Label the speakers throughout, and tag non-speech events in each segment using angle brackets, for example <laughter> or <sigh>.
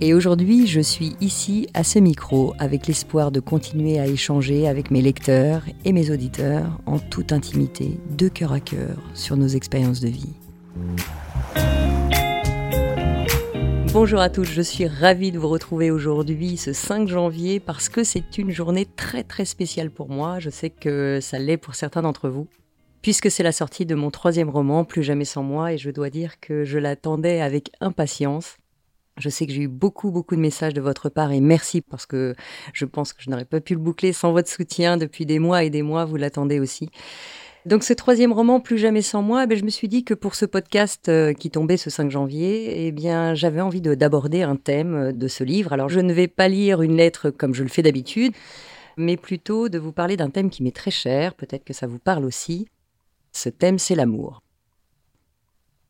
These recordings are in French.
Speaker 1: Et aujourd'hui, je suis ici à ce micro avec l'espoir de continuer à échanger avec mes lecteurs et mes auditeurs en toute intimité, de cœur à cœur, sur nos expériences de vie. Bonjour à tous, je suis ravie de vous retrouver aujourd'hui ce 5 janvier parce que c'est une journée très très spéciale pour moi. Je sais que ça l'est pour certains d'entre vous puisque c'est la sortie de mon troisième roman, Plus jamais sans moi, et je dois dire que je l'attendais avec impatience. Je sais que j'ai eu beaucoup, beaucoup de messages de votre part et merci parce que je pense que je n'aurais pas pu le boucler sans votre soutien depuis des mois et des mois. Vous l'attendez aussi. Donc ce troisième roman, Plus jamais sans moi, eh je me suis dit que pour ce podcast euh, qui tombait ce 5 janvier, eh bien j'avais envie d'aborder un thème de ce livre. Alors je ne vais pas lire une lettre comme je le fais d'habitude, mais plutôt de vous parler d'un thème qui m'est très cher, peut-être que ça vous parle aussi. Ce thème, c'est l'amour.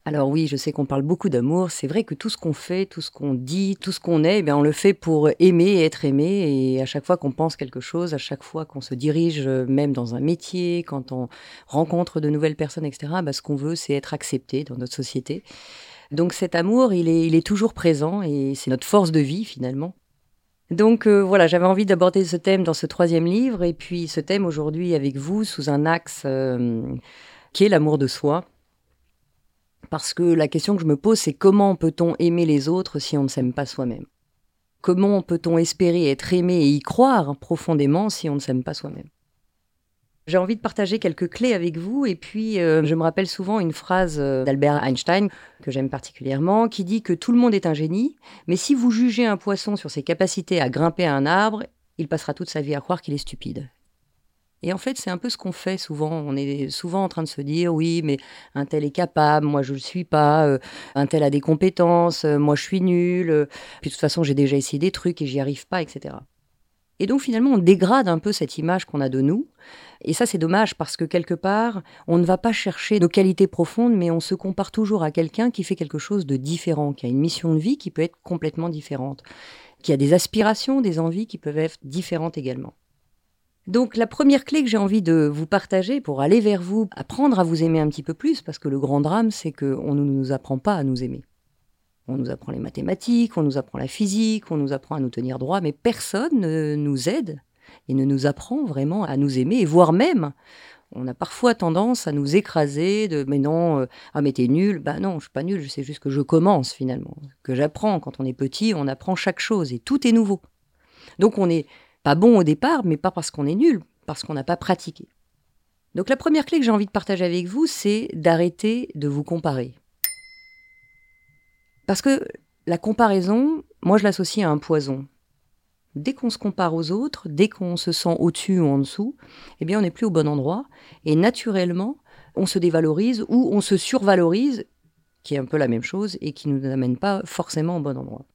Speaker 1: Alors oui, je sais qu'on parle beaucoup d'amour. C'est vrai que tout ce qu'on fait, tout ce qu'on dit, tout ce qu'on est, eh on le fait pour aimer et être aimé. Et à chaque fois qu'on pense quelque chose, à chaque fois qu'on se dirige, même dans un métier, quand on rencontre de nouvelles personnes, etc., bah, ce qu'on veut, c'est être accepté dans notre société. Donc cet amour, il est, il est toujours présent et c'est notre force de vie finalement. Donc euh, voilà, j'avais envie d'aborder ce thème dans ce troisième livre et puis ce thème aujourd'hui avec vous sous un axe euh, qui est l'amour de soi. Parce que la question que je me pose, c'est comment peut-on aimer les autres si on ne s'aime pas soi-même? Comment peut-on espérer être aimé et y croire profondément si on ne s'aime pas soi-même? J'ai envie de partager quelques clés avec vous et puis euh, je me rappelle souvent une phrase euh, d'Albert Einstein que j'aime particulièrement qui dit que tout le monde est un génie, mais si vous jugez un poisson sur ses capacités à grimper à un arbre, il passera toute sa vie à croire qu'il est stupide. Et en fait, c'est un peu ce qu'on fait souvent. On est souvent en train de se dire oui, mais un tel est capable, moi je ne le suis pas, euh, un tel a des compétences, euh, moi je suis nul, euh, puis de toute façon j'ai déjà essayé des trucs et j'y arrive pas, etc. Et donc finalement, on dégrade un peu cette image qu'on a de nous. Et ça, c'est dommage parce que quelque part, on ne va pas chercher nos qualités profondes, mais on se compare toujours à quelqu'un qui fait quelque chose de différent, qui a une mission de vie qui peut être complètement différente, qui a des aspirations, des envies qui peuvent être différentes également. Donc la première clé que j'ai envie de vous partager pour aller vers vous, apprendre à vous aimer un petit peu plus, parce que le grand drame, c'est qu'on ne nous apprend pas à nous aimer. On nous apprend les mathématiques, on nous apprend la physique, on nous apprend à nous tenir droit, mais personne ne nous aide et ne nous apprend vraiment à nous aimer, voire même, on a parfois tendance à nous écraser de mais non, euh, ah mais t'es nul, bah non, je suis pas nul, je sais juste que je commence finalement, que j'apprends. Quand on est petit, on apprend chaque chose et tout est nouveau. Donc on est pas bon au départ, mais pas parce qu'on est nul, parce qu'on n'a pas pratiqué. Donc la première clé que j'ai envie de partager avec vous, c'est d'arrêter de vous comparer. Parce que la comparaison, moi je l'associe à un poison. Dès qu'on se compare aux autres, dès qu'on se sent au-dessus ou en dessous, eh bien on n'est plus au bon endroit et naturellement on se dévalorise ou on se survalorise, qui est un peu la même chose et qui ne nous amène pas forcément au bon endroit.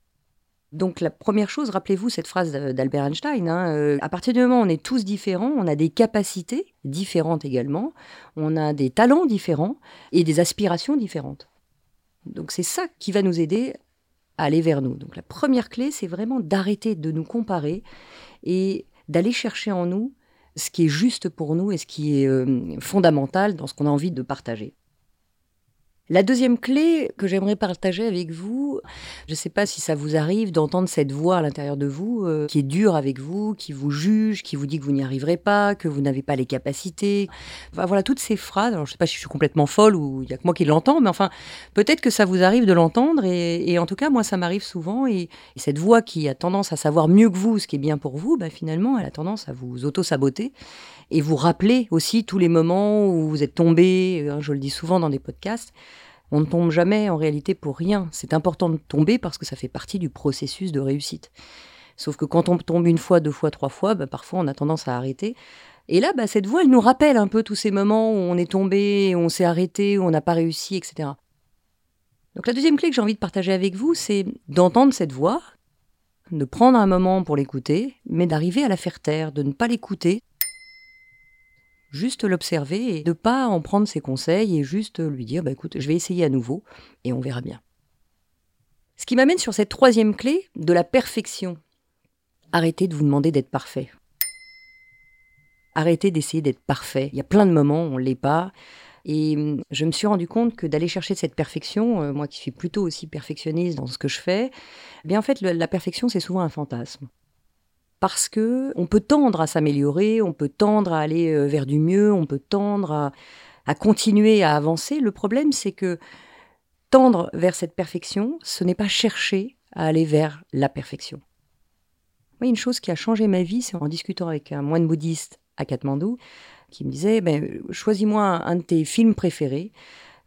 Speaker 1: Donc la première chose, rappelez-vous cette phrase d'Albert Einstein, hein, euh, à partir du moment où on est tous différents, on a des capacités différentes également, on a des talents différents et des aspirations différentes. Donc c'est ça qui va nous aider à aller vers nous. Donc la première clé, c'est vraiment d'arrêter de nous comparer et d'aller chercher en nous ce qui est juste pour nous et ce qui est euh, fondamental dans ce qu'on a envie de partager. La deuxième clé que j'aimerais partager avec vous, je ne sais pas si ça vous arrive d'entendre cette voix à l'intérieur de vous euh, qui est dure avec vous, qui vous juge, qui vous dit que vous n'y arriverez pas, que vous n'avez pas les capacités. Voilà, toutes ces phrases. Alors, je ne sais pas si je suis complètement folle ou il n'y a que moi qui l'entends, mais enfin, peut-être que ça vous arrive de l'entendre. Et, en tout cas, moi, ça m'arrive souvent. Et, cette voix qui a tendance à savoir mieux que vous ce qui est bien pour vous, bah, finalement, elle a tendance à vous auto-saboter et vous rappeler aussi tous les moments où vous êtes tombé. Hein, je le dis souvent dans des podcasts on ne tombe jamais en réalité pour rien. C'est important de tomber parce que ça fait partie du processus de réussite. Sauf que quand on tombe une fois, deux fois, trois fois, bah, parfois on a tendance à arrêter. Et là, bah, cette voix, elle nous rappelle un peu tous ces moments où on est tombé, où on s'est arrêté, où on n'a pas réussi, etc. Donc la deuxième clé que j'ai envie de partager avec vous, c'est d'entendre cette voix, de prendre un moment pour l'écouter, mais d'arriver à la faire taire, de ne pas l'écouter, juste l'observer et de ne pas en prendre ses conseils et juste lui dire bah, écoute, je vais essayer à nouveau et on verra bien. Ce qui m'amène sur cette troisième clé de la perfection. Arrêtez de vous demander d'être parfait. Arrêtez d'essayer d'être parfait. Il y a plein de moments où on ne l'est pas. Et je me suis rendu compte que d'aller chercher cette perfection, euh, moi qui suis plutôt aussi perfectionniste dans ce que je fais, eh bien en fait la perfection c'est souvent un fantasme. Parce que on peut tendre à s'améliorer, on peut tendre à aller euh, vers du mieux, on peut tendre à, continuer à avancer. Le problème c'est que tendre vers cette perfection, ce n'est pas chercher à aller vers la perfection. Une chose qui a changé ma vie, c'est en discutant avec un moine bouddhiste à Katmandou, qui me disait ben, Choisis-moi un, de tes films préférés.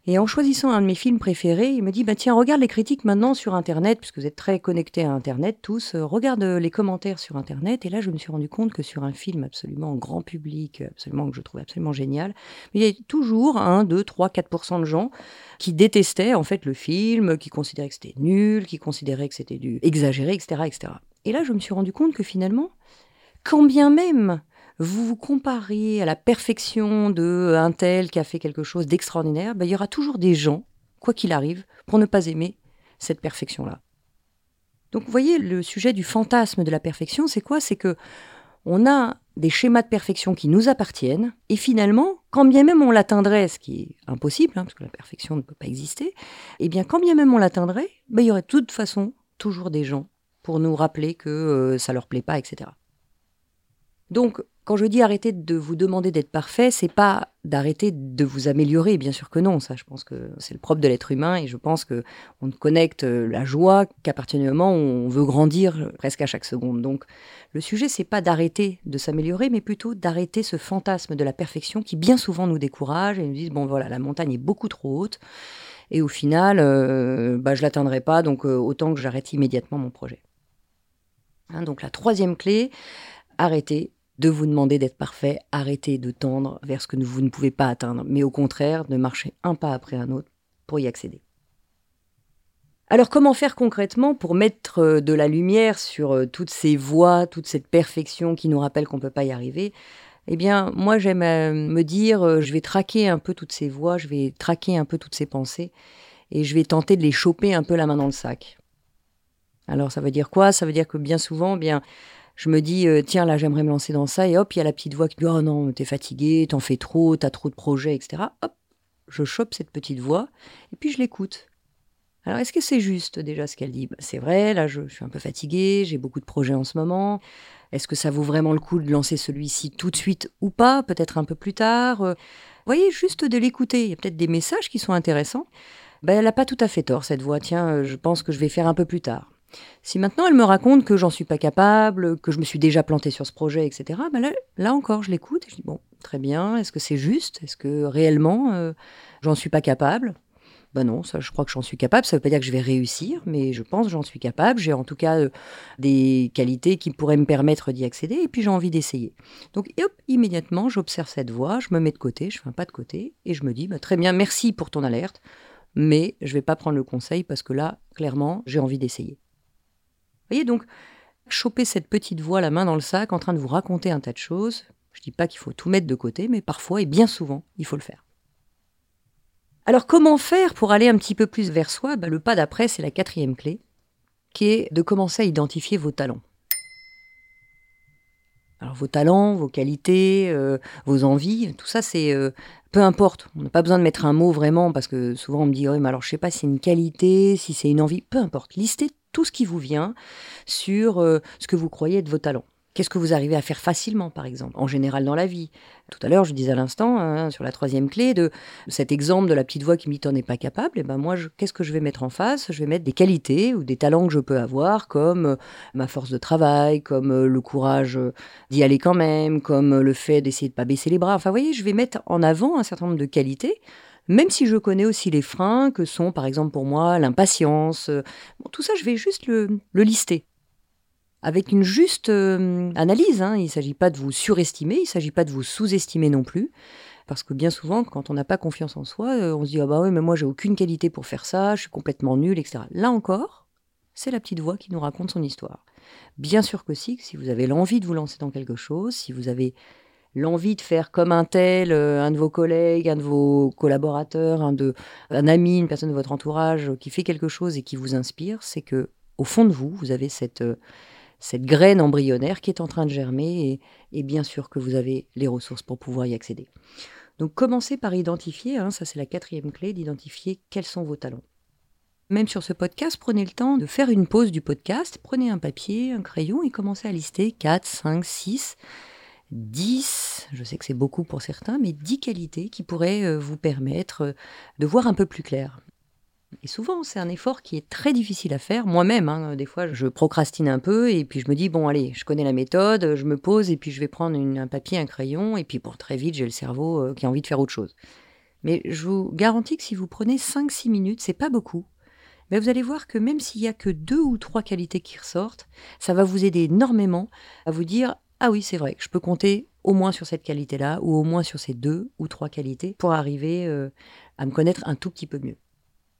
Speaker 1: Et en choisissant un de mes films préférés, il me dit bah, Tiens, regarde les critiques maintenant sur Internet, puisque vous êtes très connectés à Internet tous. Euh, regarde les commentaires sur Internet. Et là, je me suis rendu compte que sur un film absolument grand public, absolument que je trouvais absolument génial, il y avait toujours 1, 2, 3, 4% de gens qui détestaient en fait le film, qui considéraient que c'était nul, qui considéraient que c'était du exagéré, etc., etc. Et là, je me suis rendu compte que finalement, quand bien même vous vous compariez à la perfection de un tel qui a fait quelque chose d'extraordinaire, ben, il y aura toujours des gens, quoi qu'il arrive, pour ne pas aimer cette perfection-là. Donc vous voyez, le sujet du fantasme de la perfection, c'est quoi? C'est que on a des schémas de perfection qui nous appartiennent, et finalement, quand bien même on l'atteindrait, ce qui est impossible, hein, parce que la perfection ne peut pas exister, eh bien quand bien même on l'atteindrait, ben, il y aurait de toute façon toujours des gens pour nous rappeler que euh, ça leur plaît pas, etc. Donc, quand je dis arrêter de vous demander d'être parfait, c'est pas d'arrêter de vous améliorer, bien sûr que non. Ça, je pense que c'est le propre de l'être humain et je pense que on ne connecte la joie qu'à partir du moment où on veut grandir presque à chaque seconde. Donc, le sujet c'est pas d'arrêter de s'améliorer, mais plutôt d'arrêter ce fantasme de la perfection qui bien souvent nous décourage et nous dit bon voilà la montagne est beaucoup trop haute et au final euh, bah, je l'atteindrai pas donc euh, autant que j'arrête immédiatement mon projet. Hein, donc la troisième clé, arrêter de vous demander d'être parfait, arrêtez de tendre vers ce que vous ne pouvez pas atteindre, mais au contraire de marcher un pas après un autre pour y accéder. Alors comment faire concrètement pour mettre euh, de la lumière sur euh, toutes ces voies, toute cette perfection qui nous rappelle qu'on ne peut pas y arriver? Eh bien, moi j'aime euh, me dire, je vais traquer un peu toutes ces voies, je vais traquer un peu toutes ces pensées, et je vais tenter de les choper un peu la main dans le sac. Alors ça veut dire quoi? Ça veut dire que bien souvent, eh bien je me dis, euh, tiens, là, j'aimerais me lancer dans ça. Et hop, il y a la petite voix qui dit, oh non, t'es fatigué, t'en fais trop, t'as trop de projets, etc. Hop, je chope cette petite voix et puis je l'écoute. Alors, est-ce que c'est juste déjà ce qu'elle dit? Bah, C'est vrai, là, je, suis un peu fatigué, j'ai beaucoup de projets en ce moment. Est-ce que ça vaut vraiment le coup de lancer celui-ci tout de suite ou pas? Peut-être un peu plus tard euh, Vous voyez, juste de l'écouter. Il y a peut-être des messages qui sont intéressants. Ben, elle n'a pas tout à fait tort, cette voix. Tiens, euh, je pense que je vais faire un peu plus tard. Si maintenant elle me raconte que j'en suis pas capable, que je me suis déjà planté sur ce projet, etc., ben là, encore, je l'écoute et je dis bon, très bien, est-ce que c'est juste? Est-ce que réellement euh, j'en suis pas capable? Ben non, ça, je crois que j'en suis capable. Ça ne veut pas dire que je vais réussir, mais je pense que j'en suis capable. J'ai en tout cas euh, des qualités qui pourraient me permettre d'y accéder, et puis j'ai envie d'essayer. Donc, hop, immédiatement, j'observe cette voie, je me mets de côté, je fais un pas de côté, et je me dis, bah, très bien, merci pour ton alerte, mais je ne vais pas prendre le conseil parce que là, clairement, j'ai envie d'essayer donc, choper cette petite voix la main dans le sac en train de vous raconter un tas de choses. Je ne dis pas qu'il faut tout mettre de côté, mais parfois et bien souvent, il faut le faire. Alors comment faire pour aller un petit peu plus vers soi? Bah, Le pas d'après, c'est la quatrième clé, qui est de commencer à identifier vos talents. Alors vos talents, vos qualités, euh, vos envies, tout ça c'est euh, peu importe. On n'a pas besoin de mettre un mot vraiment parce que souvent on me dit oui mais alors je sais pas si c'est une qualité, si c'est une envie, peu importe. Listez tout ce qui vous vient sur euh, ce que vous croyez être vos talents. Qu'est-ce que vous arrivez à faire facilement, par exemple, en général dans la vie? Tout à l'heure, je disais à l'instant, hein, sur la troisième clé, de cet exemple de la petite voix qui me dit n'est pas capable. Et eh ben moi, qu'est-ce que je vais mettre en face? Je vais mettre des qualités ou des talents que je peux avoir, comme euh, ma force de travail, comme euh, le courage d'y aller quand même, comme le fait d'essayer de pas baisser les bras. Enfin, vous voyez, je vais mettre en avant un certain nombre de qualités même si je connais aussi les freins que sont, par exemple pour moi, l'impatience. Euh, tout ça, je vais juste le, lister. avec une juste euh, analyse. Hein. Il ne s'agit pas de vous surestimer, il ne s'agit pas de vous sous-estimer non plus. Parce que bien souvent, quand on n'a pas confiance en soi, euh, on se dit Ah bah oui, mais moi j'ai aucune qualité pour faire ça, je suis complètement nul, etc. Là encore, c'est la petite voix qui nous raconte son histoire. Bien sûr que si, si vous avez l'envie de vous lancer dans quelque chose, si vous avez l'envie de faire comme un tel, euh, un de vos collègues, un de vos collaborateurs, un, de, un ami, une personne de votre entourage qui fait quelque chose et qui vous inspire, c'est que au fond de vous, vous avez cette, euh, cette graine embryonnaire qui est en train de germer et, bien sûr que vous avez les ressources pour pouvoir y accéder. Donc commencez par identifier, hein, ça c'est la quatrième clé, d'identifier quels sont vos talents. Même sur ce podcast, prenez le temps de faire une pause du podcast, prenez un papier, un crayon et commencez à lister 4, 5, 6 10, je sais que c'est beaucoup pour certains, mais 10 qualités qui pourraient euh, vous permettre euh, de voir un peu plus clair. Et souvent, c'est un effort qui est très difficile à faire. Moi-même, hein, des fois, je procrastine un peu et puis je me dis, bon, allez, je connais la méthode, je me pose et puis je vais prendre un papier, un crayon, et puis pour très vite, j'ai le cerveau euh, qui a envie de faire autre chose. Mais je vous garantis que si vous prenez 5-6 minutes, c'est pas beaucoup. Mais vous allez voir que même s'il y a que deux ou trois qualités qui ressortent, ça va vous aider énormément à vous dire ah oui, c'est vrai, je peux compter au moins sur cette qualité-là, ou au moins sur ces deux ou trois qualités, pour arriver euh, à me connaître un tout petit peu mieux.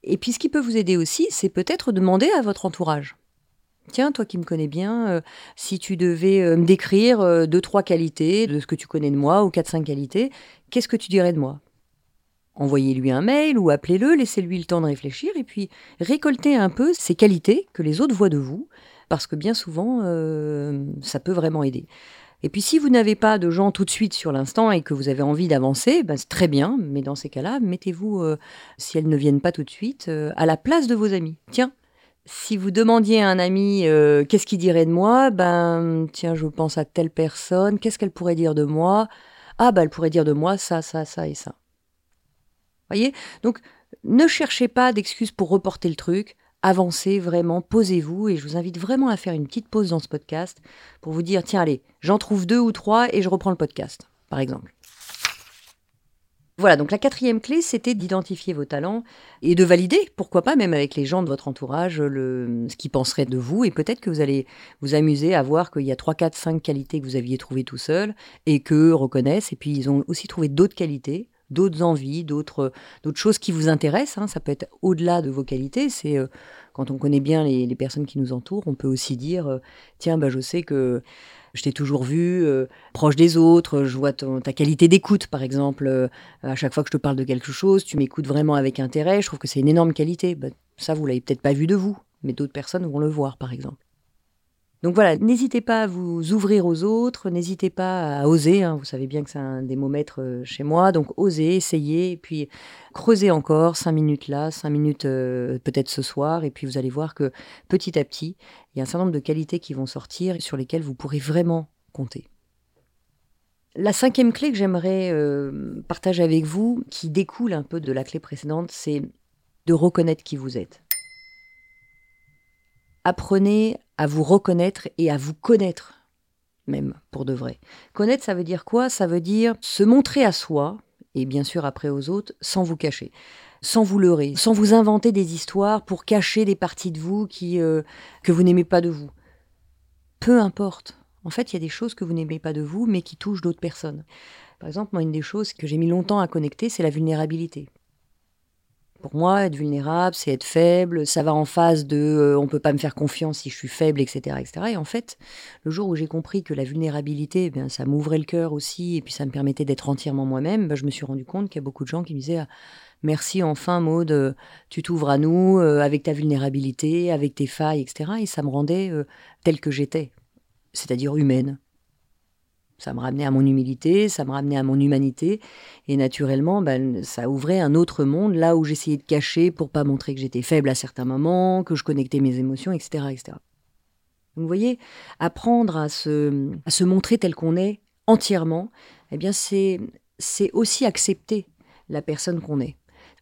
Speaker 1: Et puis ce qui peut vous aider aussi, c'est peut-être demander à votre entourage. Tiens, toi qui me connais bien, euh, si tu devais euh, me décrire deux, trois qualités de ce que tu connais de moi, ou quatre, cinq qualités, qu'est-ce que tu dirais de moi? Envoyez-lui un mail ou appelez-le, laissez-lui le temps de réfléchir et puis récoltez un peu ces qualités que les autres voient de vous parce que bien souvent, euh, ça peut vraiment aider. Et puis si vous n'avez pas de gens tout de suite sur l'instant et que vous avez envie d'avancer, ben, c'est très bien, mais dans ces cas-là, mettez-vous, euh, si elles ne viennent pas tout de suite, euh, à la place de vos amis. Tiens, si vous demandiez à un ami qu'est-ce qu'il dirait de moi, ben tiens, je pense à telle personne, qu'est-ce qu'elle pourrait dire de moi? Ah ben elle pourrait dire de moi ça, ça, ça et ça. Voyez? Donc ne cherchez pas d'excuses pour reporter le truc avancez vraiment, posez-vous et je vous invite vraiment à faire une petite pause dans ce podcast pour vous dire tiens allez, j'en trouve deux ou trois et je reprends le podcast, par exemple. Voilà, donc la quatrième clé, c'était d'identifier vos talents et de valider, pourquoi pas même avec les gens de votre entourage, le, ce qu'ils penseraient de vous. Et peut-être que vous allez vous amuser à voir qu'il y a 3, 4, 5 qualités que vous aviez trouvées tout seul et qu'eux reconnaissent. Et puis ils ont aussi trouvé d'autres qualités d'autres envies, d'autres choses qui vous intéressent. Hein. Ça peut être au-delà de vos qualités. C'est euh, quand on connaît bien les, personnes qui nous entourent, on peut aussi dire euh, tiens, bah, je sais que je t'ai toujours vu euh, proche des autres, je vois ta qualité d'écoute, par exemple. à chaque fois que je te parle de quelque chose, tu m'écoutes vraiment avec intérêt. Je trouve que c'est une énorme qualité. Bah, ça, vous l'avez peut-être pas vu de vous, mais d'autres personnes vont le voir, par exemple. Donc voilà, n'hésitez pas à vous ouvrir aux autres, n'hésitez pas à oser. Hein. vous savez bien que c'est un des mots maîtres euh, chez moi. Donc osez, essayez, et puis creusez encore, cinq minutes là, cinq minutes euh, peut-être ce soir, et puis vous allez voir que petit à petit, il y a un certain nombre de qualités qui vont sortir sur lesquelles vous pourrez vraiment compter. La cinquième clé que j'aimerais euh, partager avec vous, qui découle un peu de la clé précédente, c'est de reconnaître qui vous êtes. Apprenez à vous reconnaître et à vous connaître, même pour de vrai. Connaître, ça veut dire quoi? Ça veut dire se montrer à soi, et bien sûr après aux autres, sans vous cacher, sans vous leurrer, sans vous inventer des histoires pour cacher des parties de vous qui, euh, que vous n'aimez pas de vous. Peu importe. En fait, il y a des choses que vous n'aimez pas de vous, mais qui touchent d'autres personnes. Par exemple, moi, une des choses que j'ai mis longtemps à connecter, c'est la vulnérabilité. Pour moi, être vulnérable, c'est être faible. Ça va en phase de euh, on peut pas me faire confiance si je suis faible, etc. etc. Et en fait, le jour où j'ai compris que la vulnérabilité, eh bien, ça m'ouvrait le cœur aussi, et puis ça me permettait d'être entièrement moi-même, ben, je me suis rendu compte qu'il y a beaucoup de gens qui me disaient Merci enfin, Maude, tu t'ouvres à nous euh, avec ta vulnérabilité, avec tes failles, etc. Et ça me rendait euh, telle que j'étais, c'est-à-dire humaine. Ça me ramenait à mon humilité, ça me ramenait à mon humanité. Et naturellement, ben, ça ouvrait un autre monde, là où j'essayais de cacher pour pas montrer que j'étais faible à certains moments, que je connectais mes émotions, etc. etc. Vous voyez, apprendre à se, à se montrer tel qu'on est entièrement, eh bien, c'est aussi accepter la personne qu'on est.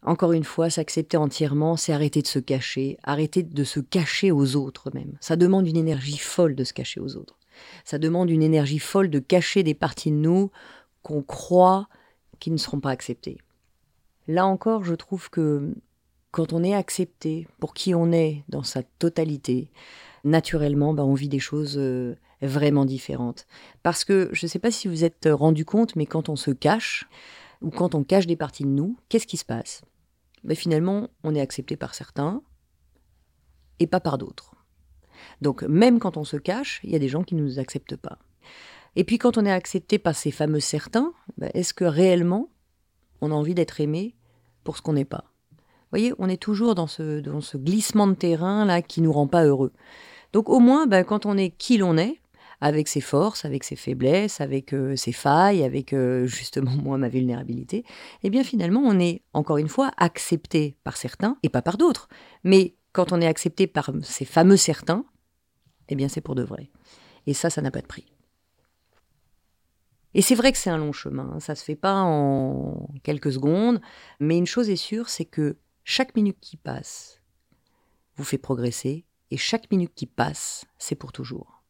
Speaker 1: Encore une fois, s'accepter entièrement, c'est arrêter de se cacher, arrêter de se cacher aux autres même. Ça demande une énergie folle de se cacher aux autres. Ça demande une énergie folle de cacher des parties de nous qu'on croit qui ne seront pas acceptées. Là encore, je trouve que quand on est accepté pour qui on est dans sa totalité, naturellement, ben, on vit des choses euh, vraiment différentes. Parce que je ne sais pas si vous êtes rendu compte, mais quand on se cache, ou quand on cache des parties de nous, qu'est-ce qui se passe? Ben, Finalement, on est accepté par certains et pas par d'autres. Donc même quand on se cache, il y a des gens qui ne nous acceptent pas. Et puis quand on est accepté par ces fameux certains, ben, est-ce que réellement on a envie d'être aimé pour ce qu'on n'est pas? Vous voyez, on est toujours dans ce, dans ce glissement de terrain là qui nous rend pas heureux. Donc au moins, ben, quand on est qui l'on est, avec ses forces, avec ses faiblesses, avec euh, ses failles, avec euh, justement <laughs> moi ma vulnérabilité, eh bien finalement on est encore une fois accepté par certains et pas par d'autres. Mais quand on est accepté par ces fameux certains, eh bien c'est pour de vrai. Et ça, ça n'a pas de prix. Et c'est vrai que c'est un long chemin, hein. ça se fait pas en quelques secondes, mais une chose est sûre, c'est que chaque minute qui passe vous fait progresser, et chaque minute qui passe, c'est pour toujours.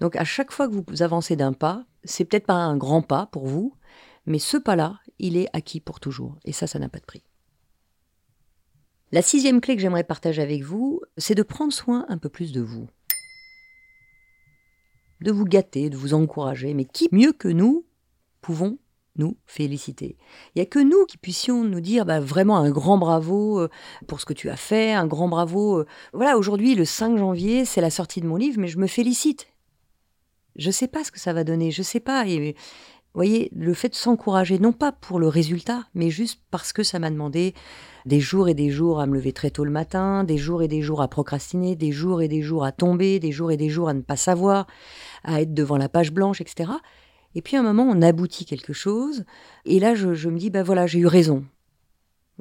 Speaker 1: Donc à chaque fois que vous avancez d'un pas, c'est peut-être pas un grand pas pour vous, mais ce pas-là, il est acquis pour toujours, et ça, ça n'a pas de prix. La sixième clé que j'aimerais partager avec vous, c'est de prendre soin un peu plus de vous de vous gâter, de vous encourager. Mais qui mieux que nous pouvons nous féliciter? Il n'y a que nous qui puissions nous dire bah, vraiment un grand bravo euh, pour ce que tu as fait, un grand bravo. Euh. Voilà, aujourd'hui, le 5 janvier, c'est la sortie de mon livre, mais je me félicite. Je ne sais pas ce que ça va donner, je ne sais pas. Voyez, le fait de s'encourager, non pas pour le résultat, mais juste parce que ça m'a demandé des jours et des jours à me lever très tôt le matin, des jours et des jours à procrastiner, des jours et des jours à tomber, des jours et des jours à ne pas savoir, à être devant la page blanche, etc. Et puis à un moment, on aboutit quelque chose, et là, je, je me dis, ben voilà, j'ai eu raison.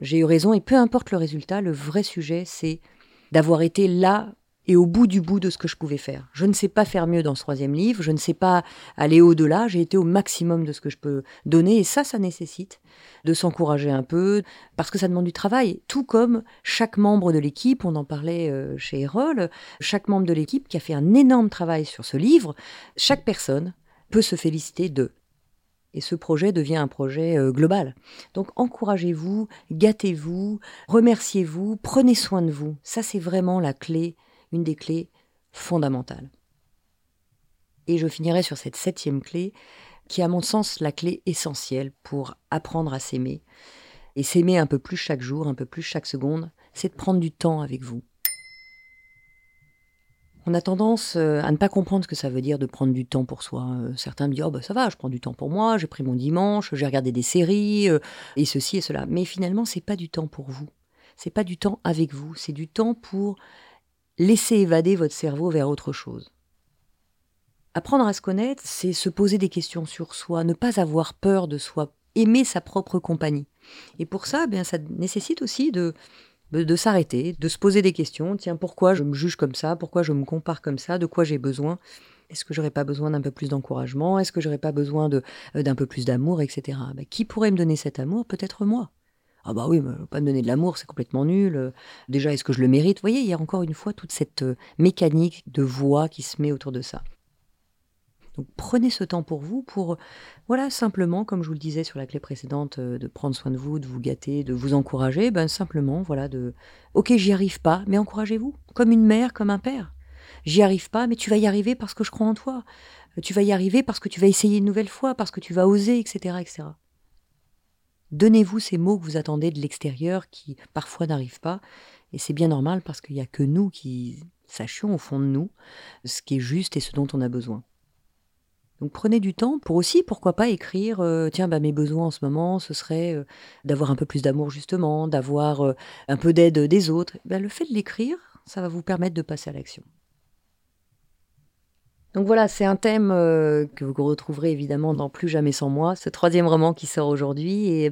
Speaker 1: J'ai eu raison, et peu importe le résultat, le vrai sujet, c'est d'avoir été là et au bout du bout de ce que je pouvais faire. Je ne sais pas faire mieux dans ce troisième livre, je ne sais pas aller au-delà, j'ai été au maximum de ce que je peux donner, et ça, ça nécessite de s'encourager un peu, parce que ça demande du travail, tout comme chaque membre de l'équipe, on en parlait euh, chez Erol, chaque membre de l'équipe qui a fait un énorme travail sur ce livre, chaque personne peut se féliciter d'eux. Et ce projet devient un projet euh, global. Donc encouragez-vous, gâtez-vous, remerciez-vous, prenez soin de vous. Ça, c'est vraiment la clé une des clés fondamentales. Et je finirai sur cette septième clé, qui est à mon sens la clé essentielle pour apprendre à s'aimer. Et s'aimer un peu plus chaque jour, un peu plus chaque seconde, c'est de prendre du temps avec vous. On a tendance euh, à ne pas comprendre ce que ça veut dire de prendre du temps pour soi. Euh, certains me disent Oh, bah ça va, je prends du temps pour moi, j'ai pris mon dimanche, j'ai regardé des séries, euh, et ceci et cela. Mais finalement, c'est pas du temps pour vous. C'est pas du temps avec vous. C'est du temps pour laissez évader votre cerveau vers autre chose. Apprendre à se connaître, c'est se poser des questions sur soi, ne pas avoir peur de soi, aimer sa propre compagnie. Et pour ça, eh bien, ça nécessite aussi de, de s'arrêter, de se poser des questions. Tiens, pourquoi je me juge comme ça? Pourquoi je me compare comme ça? De quoi j'ai besoin? Est-ce que j'aurais pas besoin d'un peu plus d'encouragement? Est-ce que j'aurais pas besoin euh, d'un peu plus d'amour, etc. Ben, qui pourrait me donner cet amour? Peut-être moi. Ah bah oui, mais pas me donner de l'amour, c'est complètement nul. Déjà, est-ce que je le mérite? Vous voyez, il y a encore une fois toute cette euh, mécanique de voix qui se met autour de ça. Donc prenez ce temps pour vous, pour, voilà, simplement, comme je vous le disais sur la clé précédente, euh, de prendre soin de vous, de vous gâter, de vous encourager, ben simplement, voilà, de, ok, j'y arrive pas, mais encouragez-vous, comme une mère, comme un père. J'y arrive pas, mais tu vas y arriver parce que je crois en toi. Tu vas y arriver parce que tu vas essayer une nouvelle fois, parce que tu vas oser, etc., etc. Donnez-vous ces mots que vous attendez de l'extérieur qui parfois n'arrivent pas. Et c'est bien normal parce qu'il n'y a que nous qui sachions au fond de nous ce qui est juste et ce dont on a besoin. Donc prenez du temps pour aussi, pourquoi pas, écrire, euh, tiens, bah, mes besoins en ce moment, ce serait euh, d'avoir un peu plus d'amour justement, d'avoir euh, un peu d'aide des autres. Bah, le fait de l'écrire, ça va vous permettre de passer à l'action. Donc voilà, c'est un thème euh, que vous retrouverez évidemment dans Plus jamais sans moi, ce troisième roman qui sort aujourd'hui.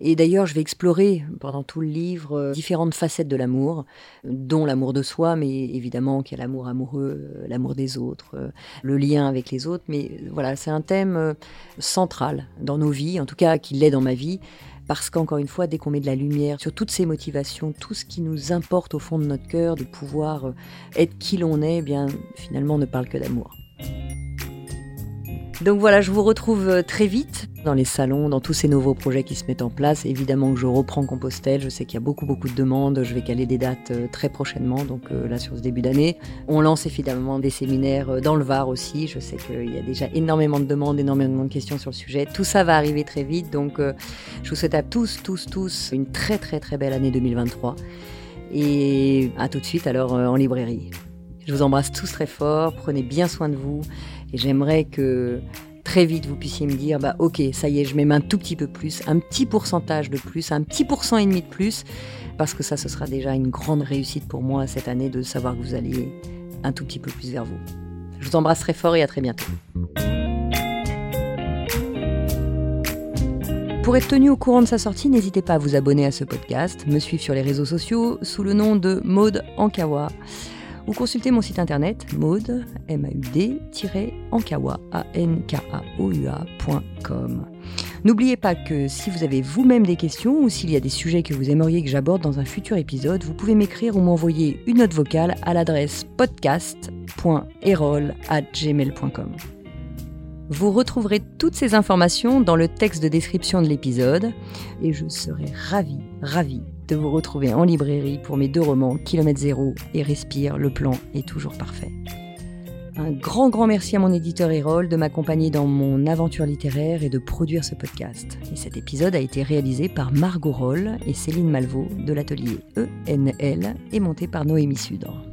Speaker 1: Et, d'ailleurs, je vais explorer pendant tout le livre euh, différentes facettes de l'amour, dont l'amour de soi, mais évidemment qu'il y a l'amour amoureux, euh, l'amour des autres, le lien avec les autres. Mais voilà, c'est un thème central dans nos vies, en tout cas qui l'est dans ma vie. Parce qu'encore une fois, dès qu'on met de la lumière sur toutes ces motivations, tout ce qui nous importe au fond de notre cœur, de pouvoir être qui l'on est, eh bien finalement on ne parle que d'amour. Donc voilà, je vous retrouve euh, très vite dans les salons, dans tous ces nouveaux projets qui se mettent en place. Évidemment que je reprends Compostelle, je sais qu'il y a beaucoup beaucoup de demandes, je vais caler des dates euh, très prochainement, donc euh, là sur ce début d'année. On lance évidemment des séminaires dans le Var aussi, je sais qu'il y a déjà énormément de demandes, énormément de questions sur le sujet. Tout ça va arriver très vite, donc je vous souhaite à tous, tous, tous une très très très belle année 2023. Et à tout de suite alors en librairie. Je vous embrasse tous très fort, prenez bien soin de vous et j'aimerais que très vite vous puissiez me dire bah ok ça y est je mets un tout petit peu plus un petit pourcentage de plus un petit pourcent et demi de plus parce que ça ce sera déjà une grande réussite pour moi cette année de savoir que vous allez un tout petit peu plus vers vous. Je vous embrasse très fort et à très bientôt. Pour être tenu au courant de sa sortie, n'hésitez pas à vous abonner à ce podcast, me suivre sur les réseaux sociaux sous le nom de Maude Ankawa ou consultez mon site internet maude, m a u d ankawa N'oubliez pas que si vous avez vous-même des questions ou s'il y a des sujets que vous aimeriez que j'aborde dans un futur épisode, vous pouvez m'écrire ou m'envoyer une note vocale à l'adresse podcast.erol@gmail.com. Vous retrouverez toutes ces informations dans le texte de description de l'épisode et je serai ravie, ravie de vous retrouver en librairie pour mes deux romans Kilomètre Zéro et Respire, le plan est toujours parfait. Un grand, grand merci à mon éditeur Erol de m'accompagner dans mon aventure littéraire et de produire ce podcast. Et cet épisode a été réalisé par Margot Roll et Céline Malvaux de l'atelier ENL et monté par Noémie Sudre.